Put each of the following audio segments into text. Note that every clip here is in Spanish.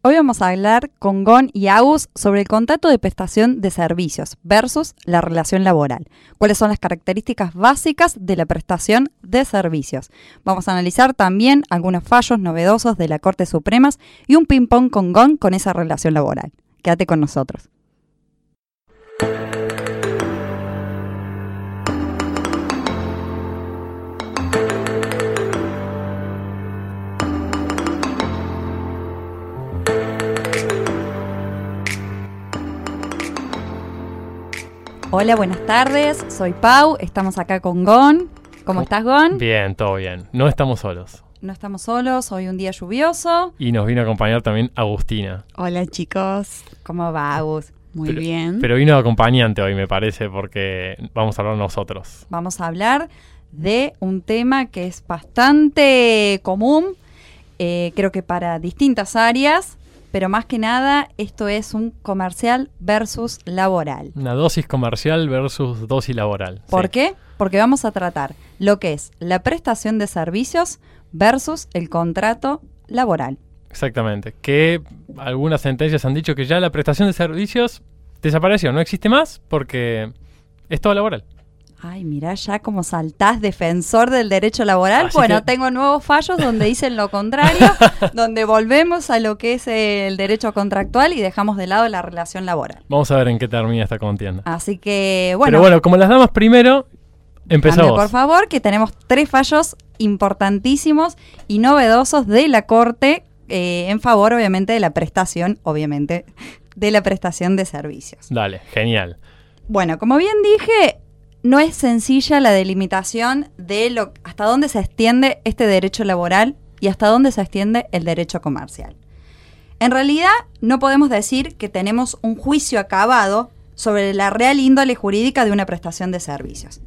Hoy vamos a hablar con Gon y Agus sobre el contrato de prestación de servicios versus la relación laboral. ¿Cuáles son las características básicas de la prestación de servicios? Vamos a analizar también algunos fallos novedosos de la Corte Supremas y un ping-pong con Gon con esa relación laboral. Quédate con nosotros. Hola, buenas tardes. Soy Pau. Estamos acá con Gon. ¿Cómo estás, Gon? Bien, todo bien. No estamos solos. No estamos solos. Hoy un día lluvioso. Y nos vino a acompañar también Agustina. Hola, chicos. ¿Cómo va, Agus? Muy Pero- bien. Pero vino de acompañante hoy, me parece, porque vamos a hablar nosotros. Vamos a hablar de un tema que es bastante común, eh, creo que para distintas áreas, pero más que nada esto es un comercial versus laboral. Una dosis comercial versus dosis laboral. ¿Por Sí. qué? Porque vamos a tratar lo que es la prestación de servicios versus el contrato laboral. Exactamente. Que algunas sentencias han dicho que ya la prestación de servicios desapareció, no existe más porque es todo laboral. Ay, mirá ya como saltás defensor del derecho laboral. Así bueno, que- tengo nuevos fallos donde dicen lo contrario, donde volvemos a lo que es el derecho contractual y dejamos de lado la relación laboral. Vamos a ver en qué termina esta contienda. Así que, bueno, Pero bueno, como las damas primero, empezamos. por favor, que tenemos tres fallos importantísimos y novedosos de la Corte eh, en favor, obviamente, de la prestación, obviamente, de la prestación de servicios. Dale, genial. Bueno, como bien dije, no es sencilla la delimitación de lo, hasta dónde se extiende este derecho laboral y hasta dónde se extiende el derecho comercial. En realidad, no podemos decir que tenemos un juicio acabado sobre la real índole jurídica de una prestación de servicios.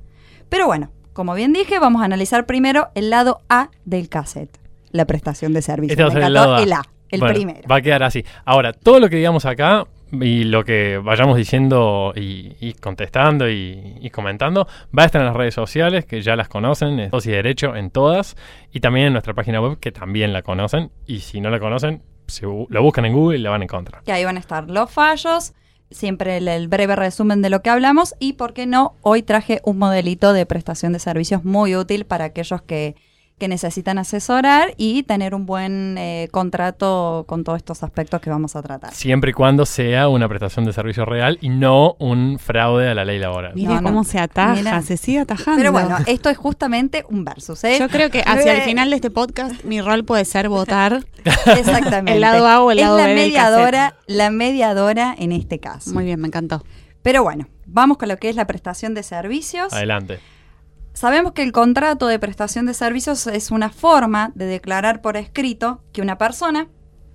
Pero bueno, como bien dije, vamos a analizar primero el lado A del cassette, la prestación de servicios. Este Me el lado A. el A, el Bueno, primero. Va a quedar así. Ahora, todo lo que digamos acá y lo que vayamos diciendo y, y contestando y, y comentando va a estar en las redes sociales, que ya las conocen, es Dosis Derecho en todas, y también en nuestra página web, que también la conocen, y si no la conocen, bu- lo buscan en Google y la van a encontrar. que ahí van a estar los fallos, siempre el, el breve resumen de lo que hablamos y, ¿por qué no? Hoy traje un modelito de prestación de servicios muy útil para aquellos que, que necesitan asesorar y tener un buen eh, contrato con todos estos aspectos que vamos a tratar. Siempre y cuando sea una prestación de servicio real y no un fraude a la ley laboral. No, no. cómo se ataja, Mira. se sigue atajando. Pero bueno, esto es justamente un versus, ¿eh? yo creo que hacia el final de este podcast mi rol puede ser votar. Exactamente. El lado A o el lado es B la del mediadora, la mediadora en este caso. Muy bien, me encantó. Pero bueno, vamos con lo que es la prestación de servicios. Adelante. Sabemos que el contrato de prestación de servicios es una forma de declarar por escrito que una persona,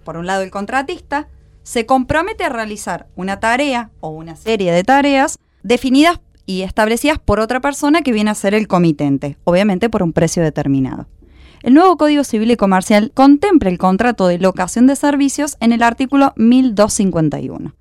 por un lado el contratista, se compromete a realizar una tarea o una serie de tareas definidas y establecidas por otra persona que viene a ser el comitente, obviamente por un precio determinado. El nuevo Código Civil y Comercial contempla el contrato de locación de servicios en el artículo 1251,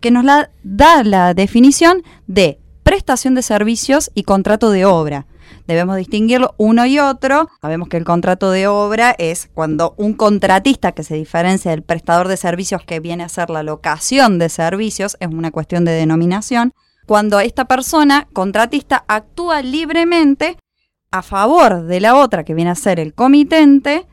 que nos da la definición de prestación de servicios y contrato de obra. Debemos distinguirlo uno y otro. Sabemos que el contrato de obra es cuando un contratista que se diferencia del prestador de servicios que viene a ser la locación de servicios, es una cuestión de denominación, cuando esta persona, contratista, actúa libremente a favor de la otra que viene a ser el comitente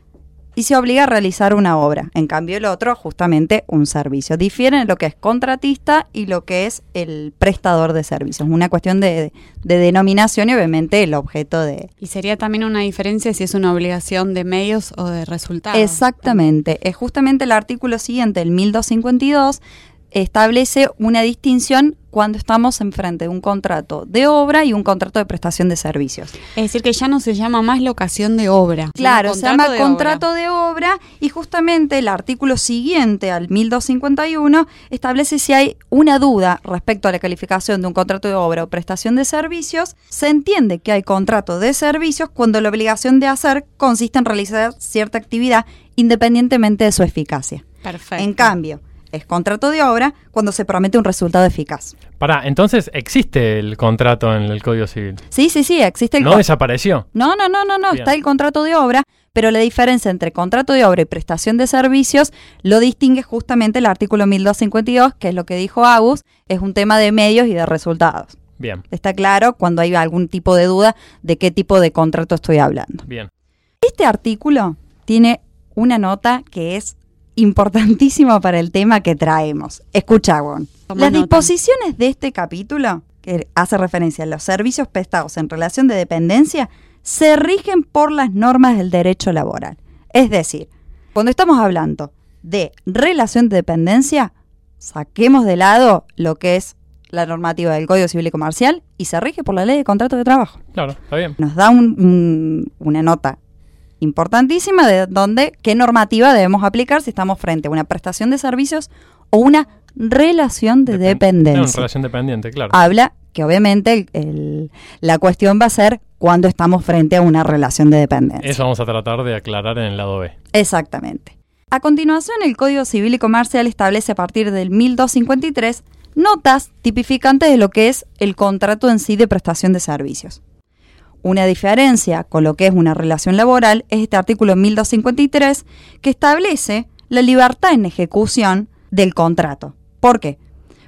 y se obliga a realizar una obra. En cambio, el otro, justamente, un servicio. Difieren en lo que es contratista y lo que es el prestador de servicios. Una cuestión de, de denominación y obviamente el objeto de... Y sería también una diferencia si es una obligación de medios o de resultados. Exactamente. Es justamente el artículo siguiente, el 1252, establece una distinción cuando estamos enfrente de un contrato de obra y un contrato de prestación de servicios. Es decir, que ya no se llama más locación de obra. Claro, se llama de contrato obra. de obra y justamente el artículo siguiente al 1251 establece si hay una duda respecto a la calificación de un contrato de obra o prestación de servicios, se entiende que hay contrato de servicios cuando la obligación de hacer consiste en realizar cierta actividad independientemente de su eficacia. Perfecto. En cambio, es contrato de obra cuando se promete un resultado eficaz. Pará, entonces existe el contrato en el Código Civil. Sí, sí, sí, existe el No con- desapareció. No, no, no, no, no, Bien. está el contrato de obra, pero la diferencia entre contrato de obra y prestación de servicios lo distingue justamente el artículo 1252, que es lo que dijo Agus, es un tema de medios y de resultados. Bien, Está claro cuando hay algún tipo de duda de qué tipo de contrato estoy hablando. bien. Este artículo tiene una nota que es importantísima para el tema que traemos. Escucha, Gon. Toma Las nota. disposiciones de este capítulo, que hace referencia a los servicios prestados en relación de dependencia, se rigen por las normas del derecho laboral. Es decir, cuando estamos hablando de relación de dependencia, saquemos de lado lo que es la normativa del Código Civil y Comercial y se rige por la ley de contrato de trabajo Claro, está bien. nos da un- un- una nota importantísima de dónde, qué normativa debemos aplicar si estamos frente a una prestación de servicios o una relación de dependencia. relación dependiente, claro. Habla que obviamente el- el- la cuestión va a ser cuando estamos frente a una relación de dependencia. Eso vamos a tratar de aclarar en el lado B. Exactamente. A continuación, el Código Civil y Comercial establece a partir del 1253 notas tipificantes de lo que es el contrato en sí de prestación de servicios. Una diferencia con lo que es una relación laboral es este artículo 1253 que establece la libertad en ejecución del contrato. ¿Por qué?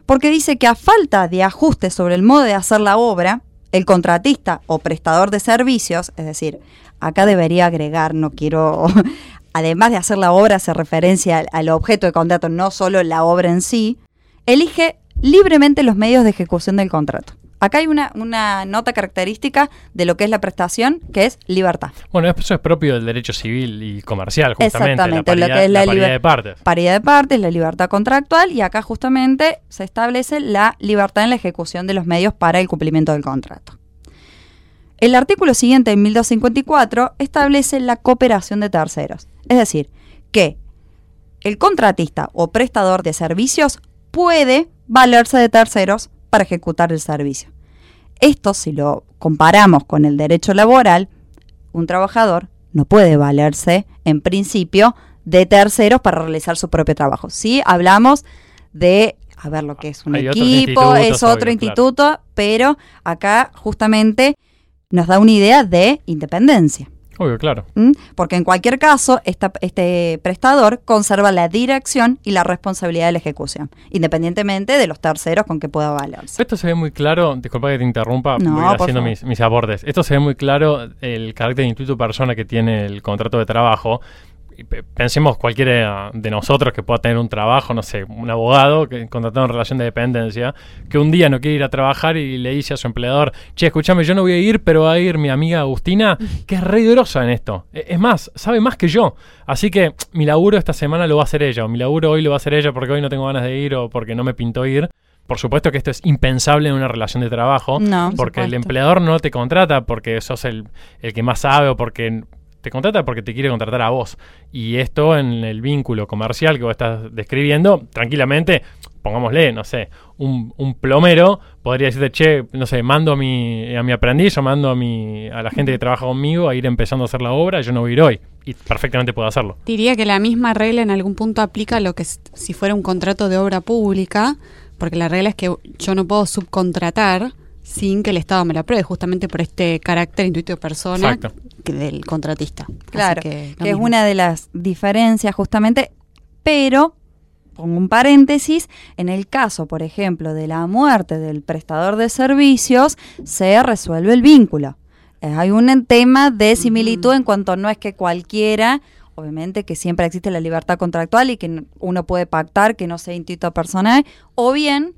Porque dice que a falta de ajuste sobre el modo de hacer la obra, el contratista o prestador de servicios, es decir, acá debería agregar, no quiero, además de hacer la obra, hace referencia al, al objeto de contrato, no solo la obra en sí, elige libremente los medios de ejecución del contrato. Acá hay una, una nota característica de lo que es la prestación, que es libertad. Bueno, eso es propio del derecho civil y comercial, justamente. Exactamente, la lo paridad, que es la la paridad de partes. Paridad de partes, la libertad contractual y acá justamente se establece la libertad en la ejecución de los medios para el cumplimiento del contrato. El artículo siguiente, en 1254, establece la cooperación de terceros. Es decir, que el contratista o prestador de servicios puede valerse de terceros para ejecutar el servicio. Esto, si lo comparamos con el derecho laboral, un trabajador no puede valerse, en principio, de terceros para realizar su propio trabajo. Sí, hablamos de, a ver, lo que es un Hay equipo, es otro claro. instituto, pero acá justamente nos da una idea de independencia. Obvio, claro. ¿m? Porque en cualquier caso, esta- este prestador conserva la dirección y la responsabilidad de la ejecución, independientemente de los terceros con que pueda valerse. Esto se ve muy claro, disculpa que te interrumpa, No, voy a ir haciendo mis, mis abordes. Esto se ve muy claro el carácter de instituto persona que tiene el contrato de trabajo. Pensemos cualquiera de nosotros que pueda tener un trabajo, no sé, un abogado que contratado en relación de dependencia, que un día no quiere ir a trabajar y le dice a su empleador, che, escúchame, yo no voy a ir, pero va a ir mi amiga Agustina, que es re en esto. E- Es más, sabe más que yo. Así que mi laburo esta semana lo va a hacer ella, o mi laburo hoy lo va a hacer ella porque hoy no tengo ganas de ir o porque no me pintó ir. Por supuesto que esto es impensable en una relación de trabajo, No, por porque el empleador no te contrata porque sos el, el que más sabe o porque te contrata porque te quiere contratar a vos. Y esto en el vínculo comercial que vos estás describiendo, tranquilamente, pongámosle, no sé, un, un plomero podría decirte, che, no sé, mando a mi, a mi aprendiz o mando a, mi, a la gente que trabaja conmigo a ir empezando a hacer la obra, yo no voy a ir hoy. Y perfectamente puedo hacerlo. Diría que la misma regla en algún punto aplica a lo que si fuera un contrato de obra pública, porque la regla es que yo no puedo subcontratar sin que el Estado me lo apruebe, justamente por este carácter intuitivo persona Exacto. Del contratista. Así Claro, que, es una de las diferencias justamente, pero pongo un paréntesis, en el caso, por ejemplo, de la muerte del prestador de servicios, se resuelve el vínculo. Eh, Hay un tema de similitud en cuanto no es que cualquiera, obviamente que siempre existe la libertad contractual y que uno puede pactar que no sea instituto personal, o bien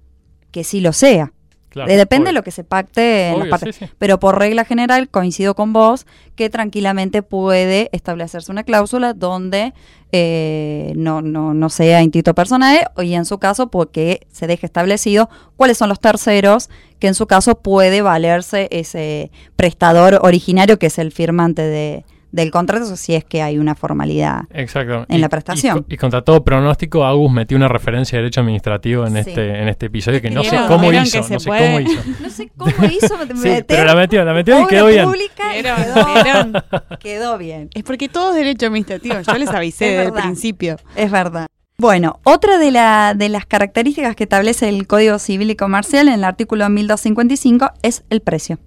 que sí lo sea. Claro, Eh, Depende obvio. de lo que se pacte en las Obvio, partes. sí, sí. Pero por regla general coincido con vos que tranquilamente puede establecerse una cláusula donde eh, no, no, no sea instituto personal y en su caso porque se deje establecido cuáles son los terceros que en su caso puede valerse ese prestador originario que es el firmante de, del contrato si es que hay una formalidad. Exacto. en Y- la prestación. Y, co- y contra todo pronóstico, Agus metió una referencia de derecho administrativo en Sí. este en este episodio que no sé cómo hizo. No sé cómo hizo. No sé cómo hizo Sí, meter pero la metió, la metió y quedó bien. pública y Vieron, quedó, vieron. quedó bien. Es porque todo es derecho administrativo. Yo les avisé Es desde el principio. Es verdad. Bueno, otra de, la- de las características que establece el Código Civil y Comercial en el artículo 1255 es el precio,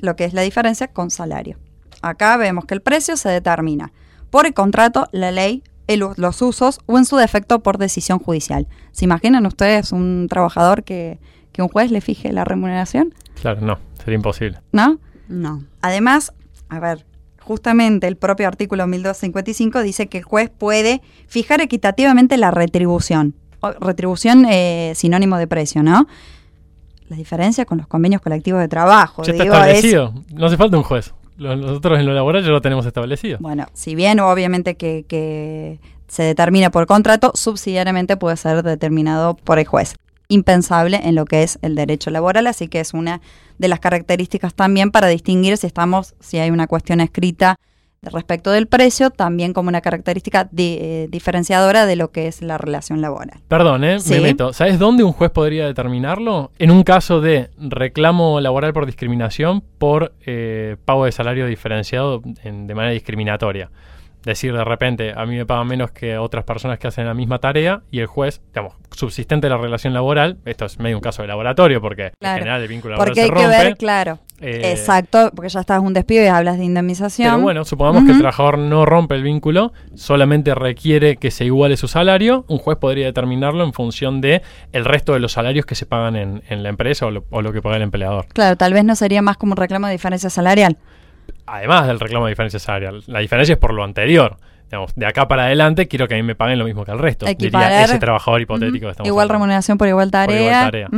lo que es la diferencia con salario. Acá vemos que el precio se determina por el contrato, la ley, el los usos o en su defecto por decisión judicial. ¿Se imaginan ustedes un trabajador que, que un juez le fije la remuneración? Claro, no, sería imposible. ¿No? No. Además, a ver, justamente el propio artículo 1255 dice que el juez puede fijar equitativamente la retribución. O- retribución eh, sinónimo de precio, ¿no? La diferencia con los convenios colectivos de trabajo. Ya está digo, es- establecido. No hace falta un juez. Nosotros en lo laboral ya lo tenemos establecido. bueno, si bien obviamente que, que se determina por contrato, subsidiariamente puede ser determinado por el juez. Impensable en lo que es el derecho laboral, así que es una de las características también para distinguir si estamos, si hay una cuestión escrita respecto del precio, también como una característica di- eh, diferenciadora de lo que es la relación laboral. Perdón, ¿eh? Sí. me meto. ¿Sabes dónde un juez podría determinarlo? En un caso de reclamo laboral por discriminación por eh, pago de salario diferenciado en- de manera discriminatoria. Decir de repente, a mí me pagan menos que otras personas que hacen la misma tarea y el juez, digamos, subsistente de la relación laboral, esto es medio un caso de laboratorio porque Claro. en general el vínculo laboral Porque se hay que rompe. ver, claro, eh, exacto, porque ya estás un despido y hablas de indemnización. Pero bueno, supongamos que el trabajador no rompe el vínculo, solamente requiere que se iguale su salario, un juez podría determinarlo en función de el resto de los salarios que se pagan en, en la empresa o lo, o lo que paga el empleador. Claro, tal vez no sería más como un reclamo de diferencia salarial. Además del reclamo de diferencia salarial, la diferencia es por lo anterior. Digamos, de acá para adelante quiero que a mí me paguen lo mismo que al resto. Equiparar. Diría ese trabajador hipotético que estamos Igual hablando. remuneración por igual tarea. igual tarea.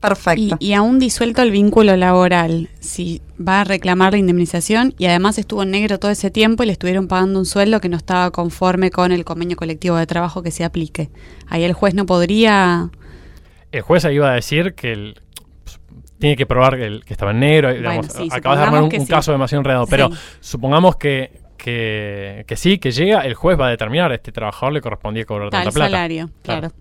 Perfecto. Y, y aún disuelto el vínculo laboral, si va a reclamar la indemnización y además estuvo en negro todo ese tiempo y le estuvieron pagando un sueldo que no estaba conforme con el convenio colectivo de trabajo que se aplique. Ahí el juez no podría... El juez ahí iba a decir que el- tiene que probar que, el- que estaba en negro. digamos, sí, acabas de armar un, sí. caso demasiado enredado, pero Sí. supongamos que, que, que sí, que llega, el juez va a determinar a este trabajador le correspondía cobrar Tal tanta plata. salario, claro.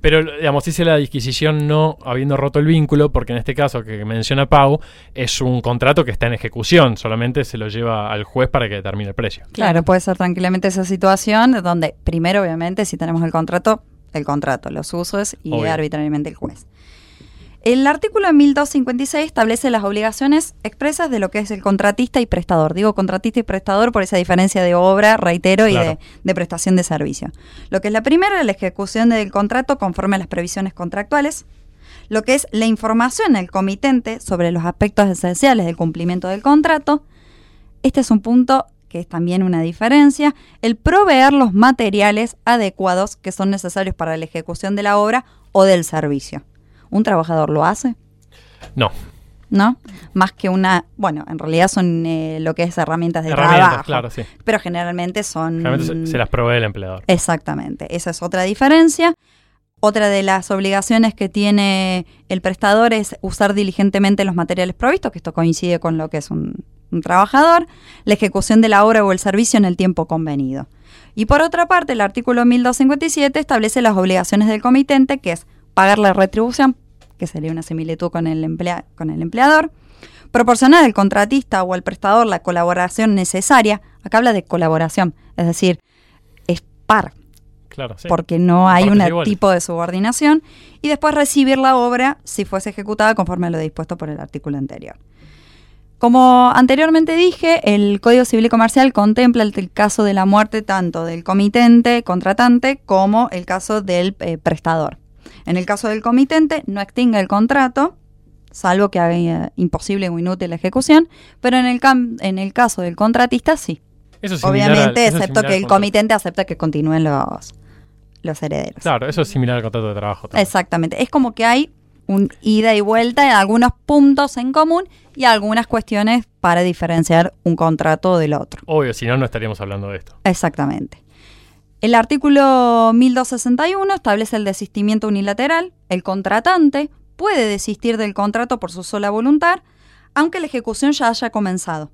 Pero, digamos, dice la disquisición no habiendo roto el vínculo, porque en este caso que menciona Pau, es un contrato que está en ejecución, solamente se lo lleva al juez para que determine el precio. Claro, puede ser tranquilamente esa situación donde primero, obviamente, si tenemos el contrato, el contrato, los usos y Obvio. arbitrariamente el juez. El artículo 1256 establece las obligaciones expresas de lo que es el contratista y prestador. Digo contratista y prestador por esa diferencia de obra, reitero, y de prestación de servicio. Lo que es la primera, la ejecución del contrato conforme a las previsiones contractuales. Lo que es la información al comitente sobre los aspectos esenciales del cumplimiento del contrato. Este es un punto que es también una diferencia, el proveer los materiales adecuados que son necesarios para la ejecución de la obra o del servicio. ¿Un trabajador lo hace? No, ¿No? Más que una, bueno, en realidad son eh, lo que es herramientas de herramientas, trabajo, claro, sí. pero generalmente son... Generalmente se, se las provee el empleador. Exactamente, esa es otra diferencia. Otra de las obligaciones que tiene el prestador es usar diligentemente los materiales provistos, que esto coincide con lo que es un, un trabajador, la ejecución de la obra o el servicio en el tiempo convenido. Y por otra parte, el artículo 1257 establece las obligaciones del comitente, que es pagar la retribución, que sería una similitud con el, emplea- con el empleador, proporcionar al contratista o al prestador la colaboración necesaria, acá habla de colaboración, es decir, es par, Claro, sí. porque no hay un tipo de subordinación, y después recibir la obra si fuese ejecutada conforme a lo dispuesto por el artículo anterior. Como anteriormente dije, el Código Civil y Comercial contempla el, el caso de la muerte tanto del comitente, contratante, como el caso del eh, prestador. En el caso del comitente, no extingue el contrato, salvo que haga eh, imposible o inútil la ejecución, pero en el, cam- en el caso del contratista, sí. Eso es al- Obviamente, es excepto que el comitente acepta que continúen los, los herederos. Claro, eso es similar al contrato de trabajo. también. Exactamente. Es como que hay un ida y vuelta en algunos puntos en común y algunas cuestiones para diferenciar un contrato del otro. Obvio, si no, no estaríamos hablando de esto. Exactamente. El artículo 1261 establece el desistimiento unilateral. El contratante puede desistir del contrato por su sola voluntad, aunque la ejecución ya haya comenzado.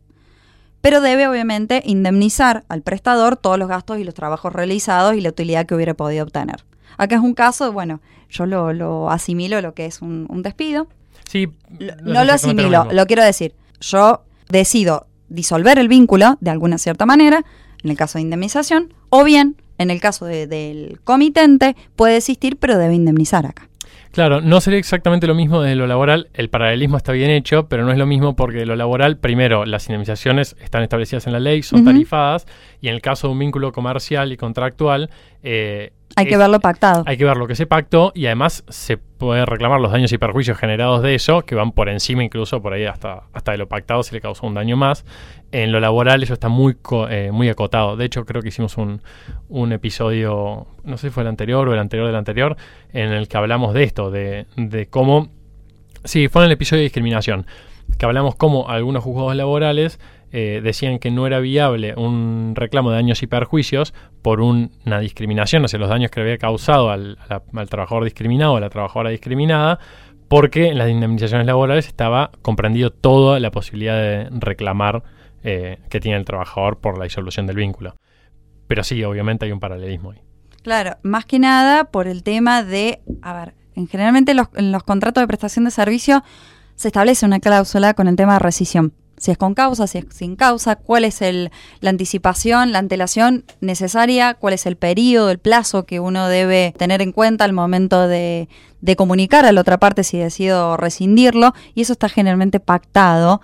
Pero debe obviamente indemnizar al prestador todos los gastos y los trabajos realizados y la utilidad que hubiera podido obtener. Acá es un caso, bueno, yo lo, lo asimilo a lo que es un, un despido. Sí, Lo- no lo asimilo, lo quiero decir. Yo decido disolver el vínculo de alguna cierta manera, en el caso de indemnización, o bien, en el caso de- del comitente, puede existir, pero debe indemnizar acá. Claro, no sería exactamente lo mismo desde lo laboral. El paralelismo está bien hecho, pero no es lo mismo porque lo laboral, primero, las indemnizaciones están establecidas en la ley, son tarifadas, y en el caso de un vínculo comercial y contractual, eh, Hay que verlo pactado. Hay que ver lo que se pactó y además se pueden reclamar los daños y perjuicios generados de eso, que van por encima incluso por ahí hasta, hasta de lo pactado si le causó un daño más. En lo laboral eso está muy, co- eh, muy acotado. De hecho creo que hicimos un, un episodio, no sé si fue el anterior o el anterior del anterior, en el que hablamos de esto, de, de cómo... Sí, fue en el episodio de discriminación, que hablamos cómo algunos juzgados laborales eh, decían que no era viable un reclamo de daños y perjuicios por un- una discriminación, sea, los daños que había causado al trabajador discriminado o a la trabajadora discriminada, porque en las indemnizaciones laborales estaba comprendido toda la posibilidad de reclamar eh, que tiene el trabajador por la disolución del vínculo. Pero sí, obviamente hay un paralelismo ahí. Claro, más que nada por el tema de, a ver, en generalmente los, en los contratos de prestación de servicio se establece una cláusula con el tema de rescisión. Si es con causa, si es sin causa, cuál es el, la anticipación, la antelación necesaria, cuál es el periodo, el plazo que uno debe tener en cuenta al momento de, de comunicar a la otra parte si decido rescindirlo. Y eso está generalmente pactado,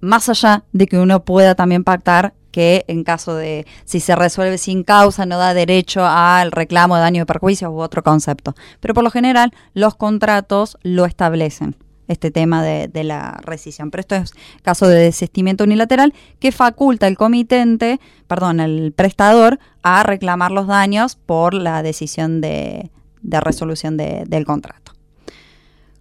más allá de que uno pueda también pactar que en caso de si se resuelve sin causa no da derecho al reclamo de daño de perjuicios u otro concepto. Pero por lo general los contratos lo establecen, este tema de, la rescisión. Pero esto es caso de desistimiento unilateral que faculta el comitente, perdón, el prestador a reclamar los daños por la decisión de, resolución de- del contrato.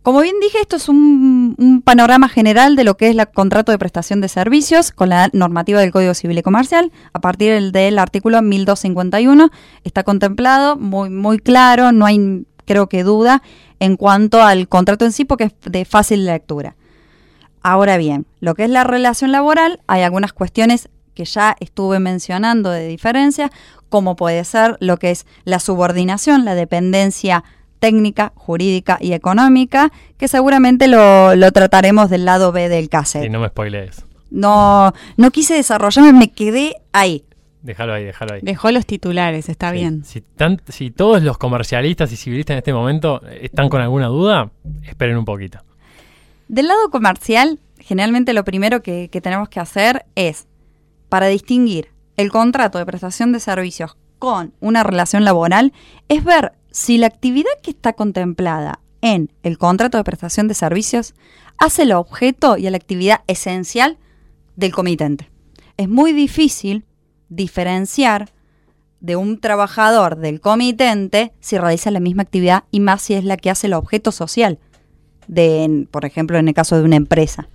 Como bien dije, esto es un, un panorama general de lo que es el contrato de prestación de servicios con la normativa del Código Civil y Comercial. A partir del, del artículo 1251 está contemplado, muy, muy claro, no hay, creo que, duda en cuanto al contrato en sí, porque es de fácil lectura. Ahora bien, lo que es la relación laboral, hay algunas cuestiones que ya estuve mencionando de diferencia, como puede ser lo que es la subordinación, la dependencia técnica, jurídica y económica, que seguramente lo, lo trataremos del lado B del cassette. Y no me spoilees. No, no quise desarrollarme, me quedé ahí. Déjalo ahí, déjalo ahí. Dejó los titulares, está Sí. bien. Si, tan- si todos los comercialistas y civilistas en este momento están con alguna duda, esperen un poquito. Del lado comercial, generalmente lo primero que, que tenemos que hacer es, para distinguir el contrato de prestación de servicios con una relación laboral, es ver si la actividad que está contemplada en el contrato de prestación de servicios hace el objeto y a la actividad esencial del comitente. Es muy difícil diferenciar de un trabajador del comitente si realiza la misma actividad y más si es la que hace el objeto social de, por ejemplo, en el caso de una empresa.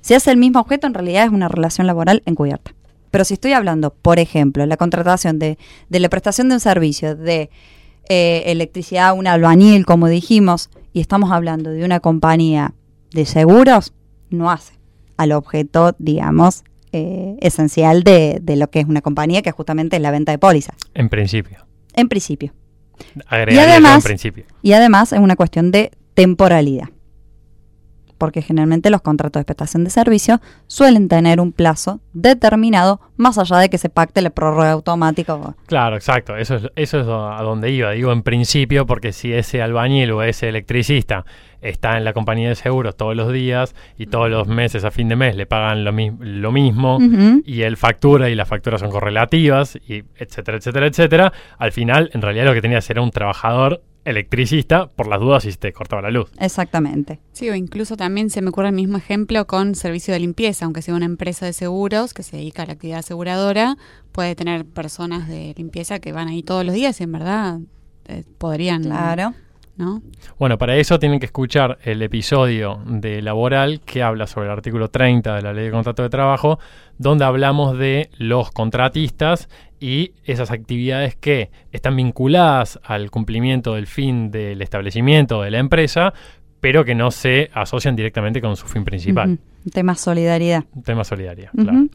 Si hace el mismo objeto, en realidad es una relación laboral encubierta. Pero si estoy hablando, por ejemplo, la contratación de, de la prestación de un servicio de eh, electricidad, un albañil, como dijimos, y estamos hablando de una compañía de seguros, no hace al objeto, digamos, eh, esencial de, de lo que es una compañía, que es justamente la venta de pólizas, En principio. en principio. Agregaría yo además- en principio. Y además es una cuestión de temporalidad. Porque generalmente los contratos de prestación de servicio suelen tener un plazo determinado, más allá de que se pacte la prórroga automática. Claro, exacto. Eso es, eso es a donde iba. Digo en principio porque si ese albañil o ese electricista está en la compañía de seguros todos los días y todos los meses a fin de mes le pagan lo, mi- lo mismo y él factura y las facturas son correlativas y etcétera, etcétera, etcétera, al final en realidad lo que tenía era un trabajador electricista por las dudas si te cortaba la luz. Exactamente. Sí, o incluso también se me ocurre el mismo ejemplo con servicio de limpieza, aunque sea una empresa de seguros que se dedica a la actividad aseguradora, puede tener personas de limpieza que van ahí todos los días y en verdad eh, podrían, Claro. ¿No? Bueno, para eso tienen que escuchar el episodio de Laboral que habla sobre el artículo 30 de la Ley de Contrato de Trabajo, donde hablamos de los contratistas y esas actividades que están vinculadas al cumplimiento del fin del establecimiento de la empresa, pero que no se asocian directamente con su fin principal. Ujú. Tema solidaridad. Tema solidario, Ujú. claro.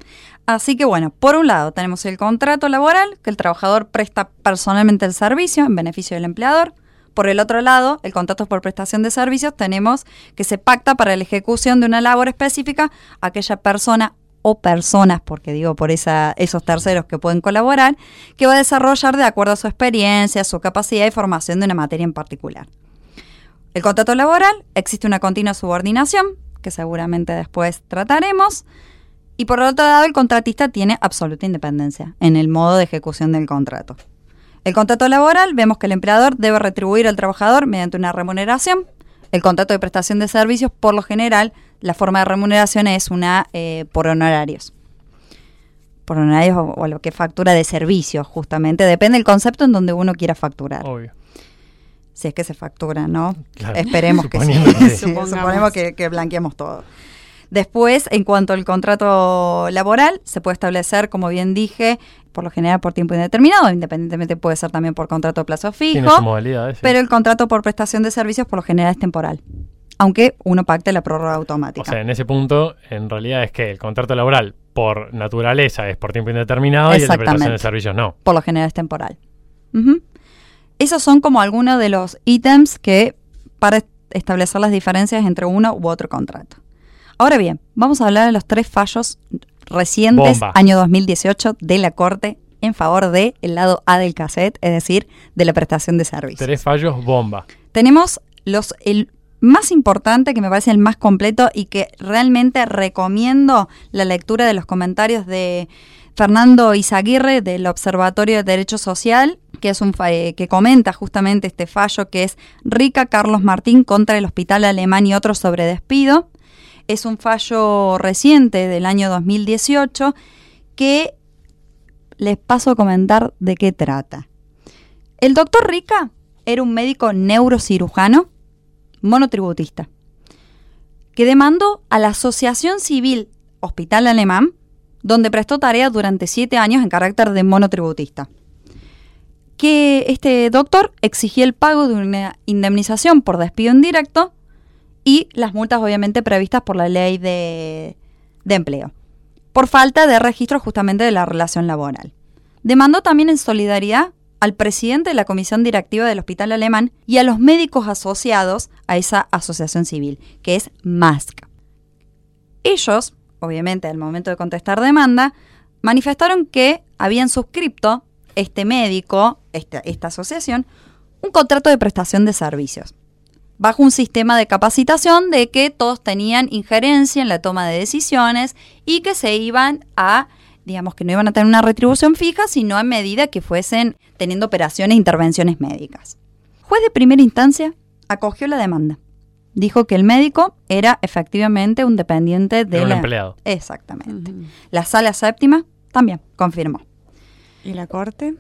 Así que bueno, por un lado tenemos el contrato laboral, que el trabajador presta personalmente el servicio en beneficio del empleador. Por el otro lado, el contrato por prestación de servicios tenemos que se pacta para la ejecución de una labor específica aquella persona o personas, porque digo por esos terceros que pueden colaborar, que va a desarrollar de acuerdo a su experiencia, su capacidad y formación de una materia en particular. el contrato laboral existe una continua subordinación, que seguramente después trataremos, y por otro lado el contratista tiene absoluta independencia en el modo de ejecución del contrato. El contrato laboral vemos que el empleador debe retribuir al trabajador mediante una remuneración. El contrato de prestación de servicios, por lo general, la forma de remuneración es una eh, por honorarios. Por honorarios o, o lo que factura de servicios, justamente. Depende del concepto en donde uno quiera facturar. Obvio. Si es que se factura, ¿no? Claro. Esperemos que sí. Suponemos que, que blanqueamos todo. Después, en cuanto al contrato laboral, se puede establecer, como bien dije, por lo general por tiempo indeterminado, independientemente puede ser también por contrato de plazo fijo, modalidad. sí. pero el contrato por prestación de servicios por lo general es temporal, aunque uno pacte la prórroga O automática. sea, en ese punto, en realidad es que el contrato laboral, por naturaleza, es por tiempo indeterminado y el de prestación de servicios no. por lo general es temporal. Esos son como algunos de los ítems que para est- establecer las diferencias entre uno u otro contrato. Ahora bien, vamos a hablar de los tres fallos recientes, Bomba. año 2018, de la Corte en favor del lado A del cassette, es decir, de la prestación de servicios. Tres fallos, bomba. Tenemos los el más importante, que me parece el más completo y que realmente recomiendo la lectura de los comentarios de Fernando Izaguirre del Observatorio de Derecho Social, que es un eh, que comenta justamente este fallo que es Rica Carlos Martín contra el Hospital Alemán y otros sobre despido. Es un fallo reciente del año 2018 que les paso a comentar de qué trata. El doctor Rica era un médico neurocirujano monotributista que demandó a la Asociación Civil Hospital Alemán, donde prestó tareas durante siete años en carácter de monotributista. Que este doctor exigía el pago de una indemnización por despido indirecto y las multas obviamente previstas por la ley de, de empleo, por falta de registro justamente de la relación laboral. Demandó también en solidaridad al presidente de la comisión directiva del Hospital Alemán y a los médicos asociados a esa asociación civil, que es MASC. Ellos, obviamente al momento de contestar demanda, manifestaron que habían suscripto este médico, esta, esta asociación, un contrato de prestación de servicios, bajo un sistema de capacitación de que todos tenían injerencia en la toma de decisiones y que se iban a digamos que no iban a tener una retribución fija, sino a medida que fuesen teniendo operaciones e intervenciones médicas. Juez de primera instancia acogió la demanda. Dijo que el médico era efectivamente un dependiente de un la... empleado. Exactamente. La sala séptima también confirmó. ¿Y la corte?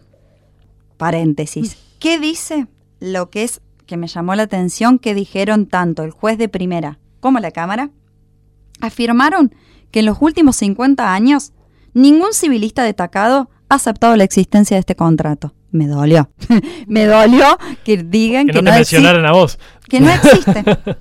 Paréntesis. ¿Qué dice lo que es que me llamó la atención que dijeron tanto el juez de primera como la Cámara? Afirmaron que en los últimos 50 años ningún civilista destacado ha aceptado la existencia de este contrato. Me dolió. me dolió que digan Que que, no te mencionaran a vos. que no existe.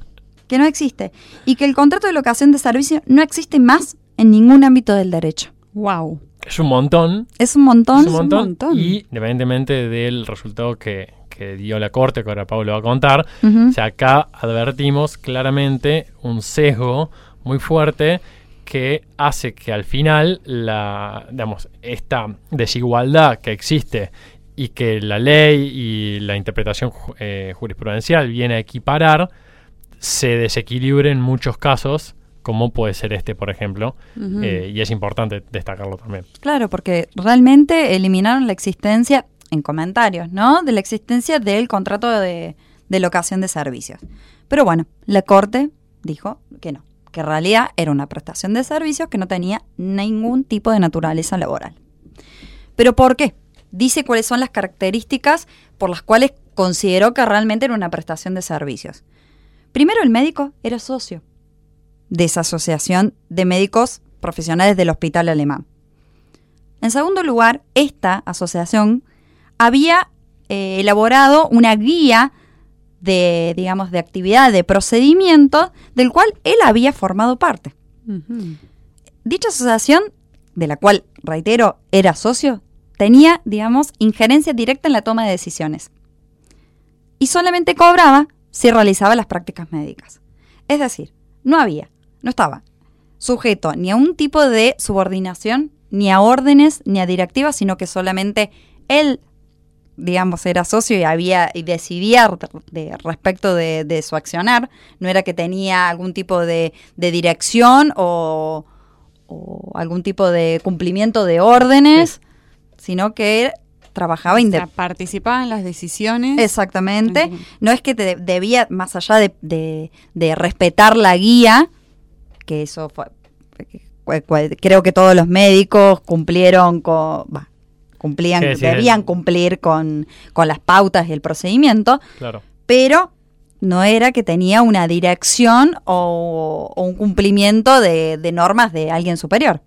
que no existe. Y que el contrato de locación de servicio no existe más en ningún ámbito del derecho. Wow. Es un montón. Es un montón. Es un montón. montón. Y independientemente del resultado que, que dio la corte, que ahora Pablo va a contar, o sea, acá advertimos claramente un sesgo muy fuerte que hace que al final la, digamos, esta desigualdad que existe y que la ley y la interpretación eh, jurisprudencial viene a equiparar, se desequilibre en muchos casos, como puede ser este, por ejemplo, eh, y es importante destacarlo también. Claro, porque realmente eliminaron la existencia, en comentarios, ¿no? De la existencia del contrato de, de locación de servicios. Pero bueno, la Corte dijo que no, que en realidad era una prestación de servicios que no tenía ningún tipo de naturaleza laboral. ¿Pero por qué? Dice cuáles son las características por las cuales consideró que realmente era una prestación de servicios. Primero, el médico era socio de esa asociación de médicos profesionales del hospital alemán. En segundo lugar, esta asociación había eh, elaborado una guía de, digamos, de actividad, de procedimiento, del cual él había formado parte. Dicha asociación, de la cual, reitero, era socio, tenía, digamos, injerencia directa en la toma de decisiones. Y solamente cobraba si realizaba las prácticas médicas. Es decir, no había, no estaba sujeto ni a un tipo de subordinación, ni a órdenes, ni a directivas, sino que solamente él digamos, era socio y había y decidía de, respecto de, de, su accionar. No era que tenía algún tipo de, de dirección o, o, algún tipo de cumplimiento de órdenes, sí. sino que trabajaba participaba en las decisiones. Exactamente. No es que te debía, más allá de, de, de respetar la guía, que eso fue, creo que todos los médicos cumplieron con, bah, cumplían, sí, sí, debían cumplir con, con, las pautas y el procedimiento, claro. pero no era que tenía una dirección o, o un cumplimiento de, de normas de alguien superior.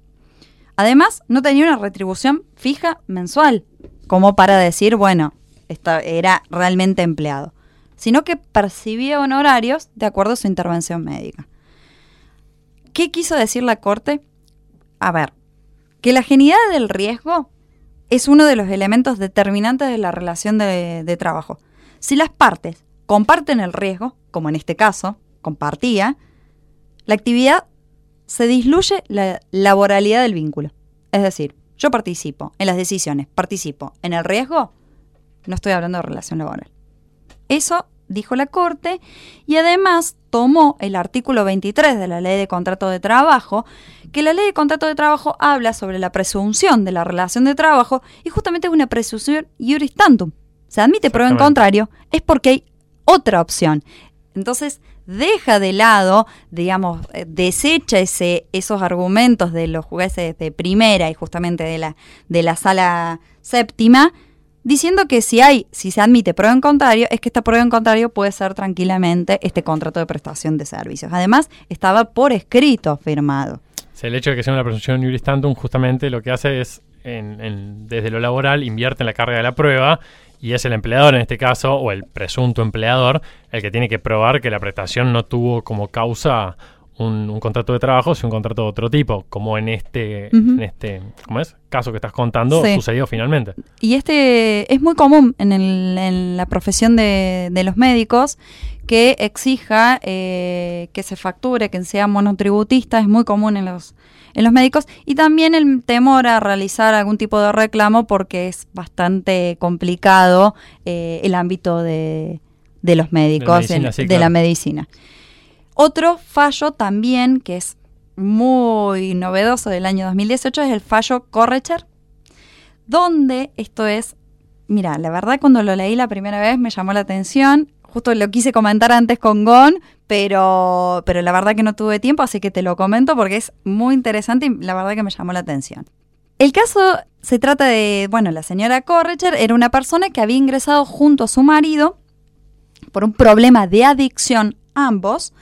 Además, no tenía una retribución fija mensual, como para decir, bueno, esta era realmente empleado, sino que percibía honorarios de acuerdo a su intervención médica. ¿Qué quiso decir la Corte? A ver, que la genialidad del riesgo es uno de los elementos determinantes de la relación de, trabajo. Si las partes comparten el riesgo, como en este caso, compartía, la actividad se disluye la laboralidad del vínculo. Es decir, yo participo en las decisiones, participo en el riesgo, no estoy hablando de relación laboral. Eso dijo la Corte y además tomó el artículo 23 de la Ley de Contrato de Trabajo, que la Ley de Contrato de Trabajo habla sobre la presunción de la relación de trabajo y justamente es una presunción iuris tantum. Se admite prueba en contrario, es porque hay otra opción. Entonces, deja de lado, digamos, desecha ese, esos argumentos de los jueces de primera y justamente de la, de la sala séptima, diciendo que si hay, si se admite prueba en contrario, es que esta prueba en contrario puede ser tranquilamente este contrato de prestación de servicios. Además, estaba por escrito firmado. Sí, el hecho de que sea una presunción iuris tantum justamente lo que hace es, en, en, desde lo laboral, invierte en la carga de la prueba y es el empleador en este caso, o el presunto empleador, el que tiene que probar que la prestación no tuvo como causa un, un, contrato de trabajo, sino un contrato de otro tipo, como en este, uh -huh. en este ¿cómo es? caso que estás contando sí. sucedió finalmente. Y este es muy común en, el, en la profesión de, de, los médicos que exija eh, que se facture, que sea monotributista, es muy común en los, en los médicos, y también el temor a realizar algún tipo de reclamo porque es bastante complicado eh, el ámbito de, de los médicos, de la medicina. En, sí, de claro. la medicina. Otro fallo también que es muy novedoso del año 2018 es el fallo Correcher, donde esto es, mira, la verdad cuando lo leí la primera vez me llamó la atención, justo lo quise comentar antes con Gon, pero, pero la verdad que no tuve tiempo, así que te lo comento porque es muy interesante y la verdad que me llamó la atención. El caso se trata de, bueno, la señora Correcher era una persona que había ingresado junto a su marido por un problema de adicción, ambos,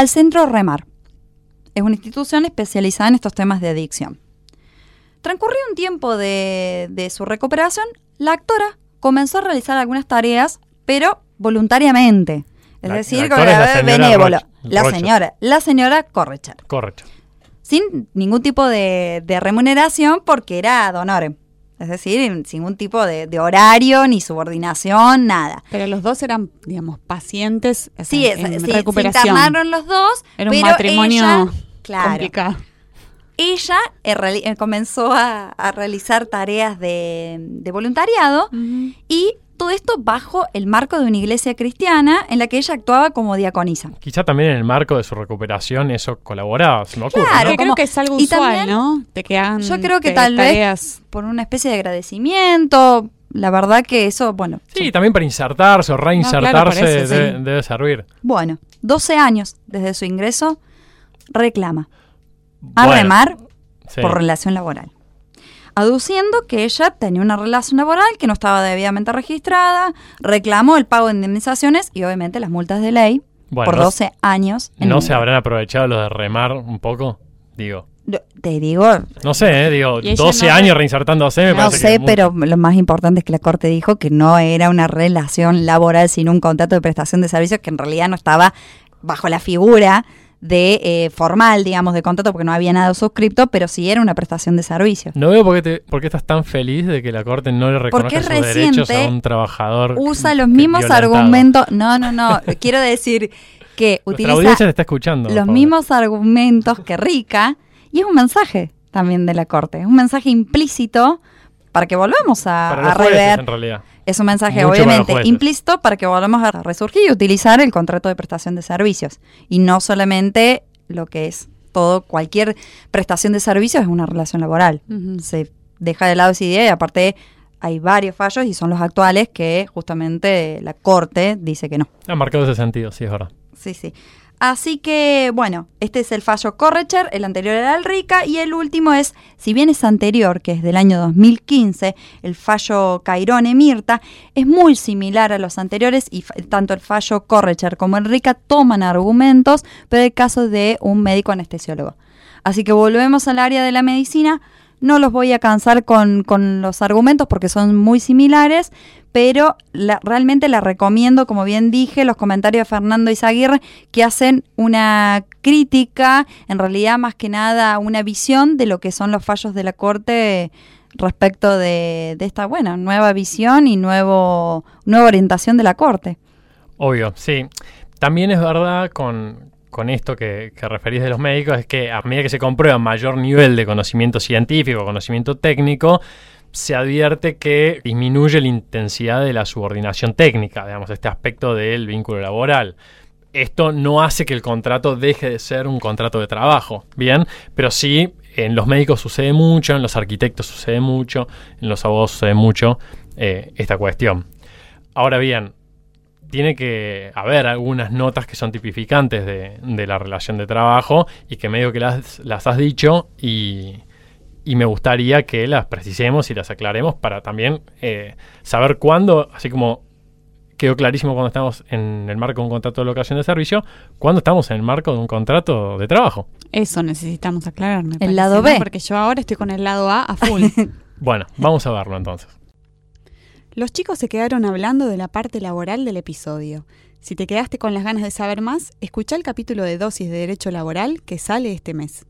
al centro Remar. Es una institución especializada en estos temas de adicción. Transcurrió un tiempo de, de su recuperación, la actora comenzó a realizar algunas tareas, pero voluntariamente. Es La- decir, la con la. Roch- La señora, la señora Correcher. Correcto. Sin ningún tipo de, de remuneración porque era ad honorem. Es decir, sin ningún tipo de, de horario, ni subordinación, nada. Pero los dos eran, digamos, pacientes o sea, Sí, es- en sí, se recuperación. internaron los dos, Era un pero matrimonio ella, claro, complicado. ella eh, eh, comenzó a, a realizar tareas de, de voluntariado y todo esto bajo el marco de una iglesia cristiana en la que ella actuaba como diaconisa. Quizá también en el marco de su recuperación eso colaboraba, se me ocurre. Claro, ¿no? Creo como- que es algo y usual, también- ¿no? De que hagan Yo creo que te- tal vez por una especie de agradecimiento, la verdad que eso, bueno, Sí, también para insertarse o reinsertarse claro, eso, debe, sí. debe servir. bueno, 12 años desde su ingreso reclama a Bueno, remar sí. por relación laboral. Aduciendo que ella tenía una relación laboral que no estaba debidamente registrada, reclamó el pago de indemnizaciones y obviamente las multas de ley Bueno, por no- 12 años. ¿No el- se habrán aprovechado los de remar un poco? Digo. Te digo, No sé, ¿eh? digo, Y ella 12 no- años reinsertándose me no que sé, pero lo más importante es que la Corte dijo que no era una relación laboral, sino un contrato de prestación de servicios que en realidad no estaba bajo la figura de eh, formal, digamos, de contrato, porque no había nada suscripto, pero sí era una prestación de servicios. No veo por qué, te- por qué estás tan feliz de que la Corte no le reconozca sus derechos a un trabajador. Usa los mismos violentado. argumentos. No, no, no. Quiero decir que Nuestra utiliza está escuchando. los Paula. mismos argumentos que Rica y es un mensaje también de la Corte. Es un mensaje implícito para que volvamos a, Para a jueces, rever. en realidad. Es un mensaje Mucho obviamente implícito para que volvamos a resurgir y utilizar el contrato de prestación de servicios. Y no solamente lo que es todo, cualquier prestación de servicios es una relación laboral. Se deja de lado esa idea y aparte hay varios fallos y son los actuales que justamente la Corte dice que no. Ha marcado ese sentido, sí, es verdad. Sí, sí. Así que, bueno, este es el fallo Correcher, el anterior era el RICA y el último es, si bien es anterior, que es del año 2015, el fallo Cairone Mirta, es muy similar a los anteriores y tanto el fallo Correcher como el RICA toman argumentos, pero el caso de un médico anestesiólogo. Así que volvemos al área de la medicina. No los voy a cansar con, con los argumentos porque son muy similares, pero realmente la recomiendo, como bien dije, los comentarios de Fernando Izaguirre, que hacen una crítica, en realidad más que nada una visión de lo que son los fallos de la Corte respecto de, de esta buena nueva visión y nuevo, nueva orientación de la Corte. Obvio, sí. También es verdad con, con esto que, referís de los médicos, es que a medida que se comprueba mayor nivel de conocimiento científico, conocimiento técnico, se advierte que disminuye la intensidad de la subordinación técnica, digamos, este aspecto del vínculo laboral. Esto no hace que el contrato deje de ser un contrato de trabajo, ¿bien? Pero sí, en los médicos sucede mucho, en los arquitectos sucede mucho, en los abogados sucede mucho eh, esta cuestión. Ahora bien, tiene que haber algunas notas que son tipificantes de, de la relación de trabajo y que medio que las, las has dicho y, y me gustaría que las precisemos y las aclaremos para también eh, saber cuándo, así como quedó clarísimo cuando estamos en el marco de un contrato de locación de servicio, cuándo estamos en el marco de un contrato de trabajo. Eso necesitamos aclarar. me El parece, lado ¿no? B. Porque yo ahora estoy con el lado A a full. Bueno, vamos a verlo entonces. Los chicos se quedaron hablando de la parte laboral del episodio. Si te quedaste con las ganas de saber más, escucha el capítulo de dosis de derecho laboral que sale este mes.